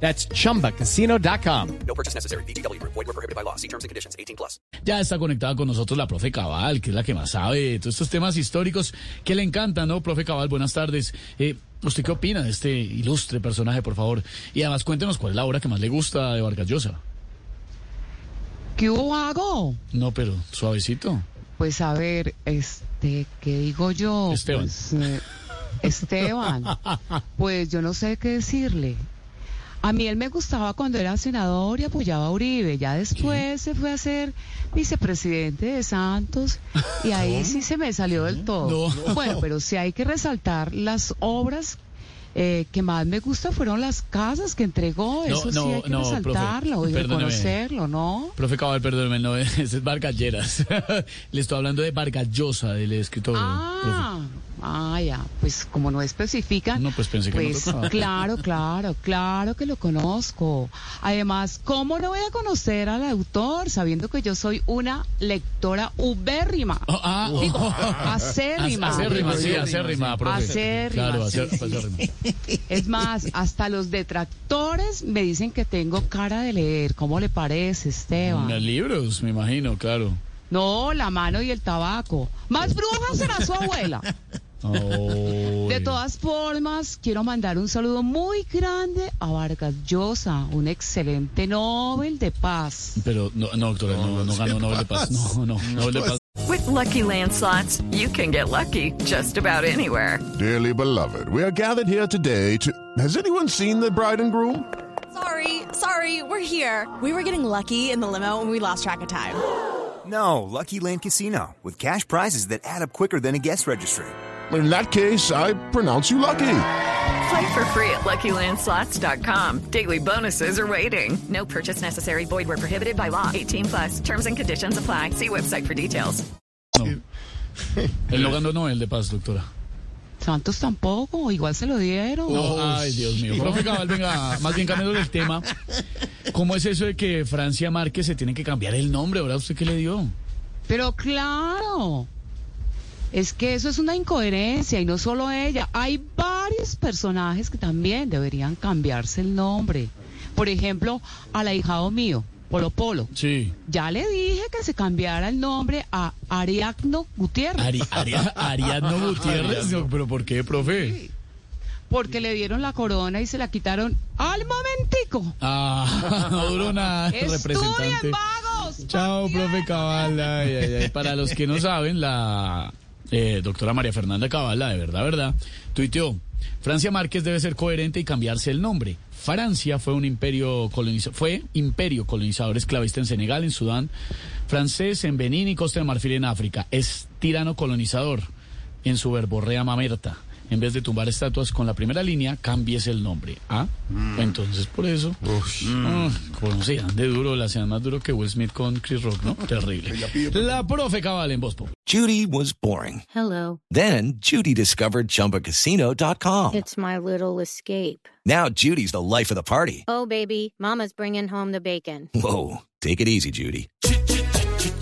That's chumbacasino.com. No purchase necessary. BGW. Void were prohibited by law. See terms and conditions. 18 plus. Ya está conectada con nosotros la profe Cabal, que es la que más sabe de todos estos temas históricos que le encantan, ¿no? Profe Cabal, buenas tardes. Eh, ¿Usted qué opina de este ilustre personaje, por favor? Y además cuéntenos cuál es la obra que más le gusta de Vargas Llosa. ¿Qué hubo hago? No, pero suavecito. Pues a ver, este, ¿qué digo yo? Esteban. Pues, eh, Esteban. Pues yo no sé qué decirle. A mí él me gustaba cuando era senador y apoyaba a Uribe. Ya después se fue a ser vicepresidente de Santos y ahí sí se me salió del todo. No. Bueno, pero sí hay que resaltar las obras eh, que más me gusta fueron las casas que entregó. No, Eso no, sí hay que no, profe, resaltarlo y reconocerlo, ¿no? Profe Cabal, perdóneme, no, ese es Vargas Lleras. le estoy hablando de Vargas Llosa, del escritor. Ah, ah, ya, pues como no especifica. No, pues pensé que no pues, tocaba. Claro, claro, claro que lo conozco. Además, ¿cómo no voy a conocer al autor sabiendo que yo soy una lectora ubérrima? Oh, ah, oh, Digo, oh. acérrima. Acérrima, sí, acérrima, profe. Acérrima, Claro, acérrima. Es más, hasta los detractores me dicen que tengo cara de leer. ¿Cómo le parece, Esteban? Los libros, me imagino, claro. No, la mano y el tabaco. Más bruja será su abuela. De todas formas, quiero mandar un saludo muy grande a Vargas Llosa, un excelente Nobel de Paz. Pero no, no, doctora, no, no ganó Nobel de Paz. No, no, Nobel de Paz. With Lucky Land slots, you can get lucky just about anywhere. Dearly beloved, we are gathered here today to. Has anyone seen the bride and groom? Sorry, sorry, we're here. We were getting lucky in the limo and we lost track of time. No, Lucky Land Casino, with cash prizes that add up quicker than a guest registry. In that case, I pronounce you lucky. Play for free at LuckyLandSlots.com. Daily bonuses are waiting. No purchase necessary. Void where prohibited by law. 18 plus. Terms and conditions apply. See website for details. No. Él no ganó Nobel de Paz, doctora. Santos tampoco, igual se lo dieron. No, ay, Dios mío. Profe Cabal, venga, más bien cambiando el tema. ¿Cómo es eso de que Francia Márquez se tiene que cambiar el nombre? ¿Ahora usted qué le dio? Pero claro, es que eso es una incoherencia y no solo ella. Hay varios personajes que también deberían cambiarse el nombre. Por ejemplo, al ahijado mío, Polo Polo. Sí. Ya le dije que se cambiara el nombre a Ariadno Gutiérrez. Ari, Ari- Ariadno Gutiérrez. No, ¿Pero por qué, profe? Porque le dieron la corona y se la quitaron al momentico. Ah, no duró nada, representante. ¡Estudien, vagos! Chao, profe Cabal. Ay, ay, ay. Para los que no saben, la eh, doctora María Fernanda Cabal, la de verdad, verdad, tuiteó, Francia Márquez debe ser coherente y cambiarse el nombre. Francia fue un imperio coloniza- fue imperio colonizador esclavista en Senegal, en Sudán, francés en Benín y Costa de Marfil en África. Es tirano colonizador en su verborrea mamerta. En vez de tumbar estatuas con la primera línea, cambies el nombre. ¿Ah? Entonces, por eso, como sean de duro, la sean más duro que Will Smith con Chris Rock, ¿no? Terrible. La profe Cabal en Voz Pop. Judy was boring. Hello. Then Judy discovered ChumbaCasino.com. It's my little escape. Now Judy's the life of the party. Oh, baby, Mama's bringing home the bacon. Whoa, take it easy, Judy.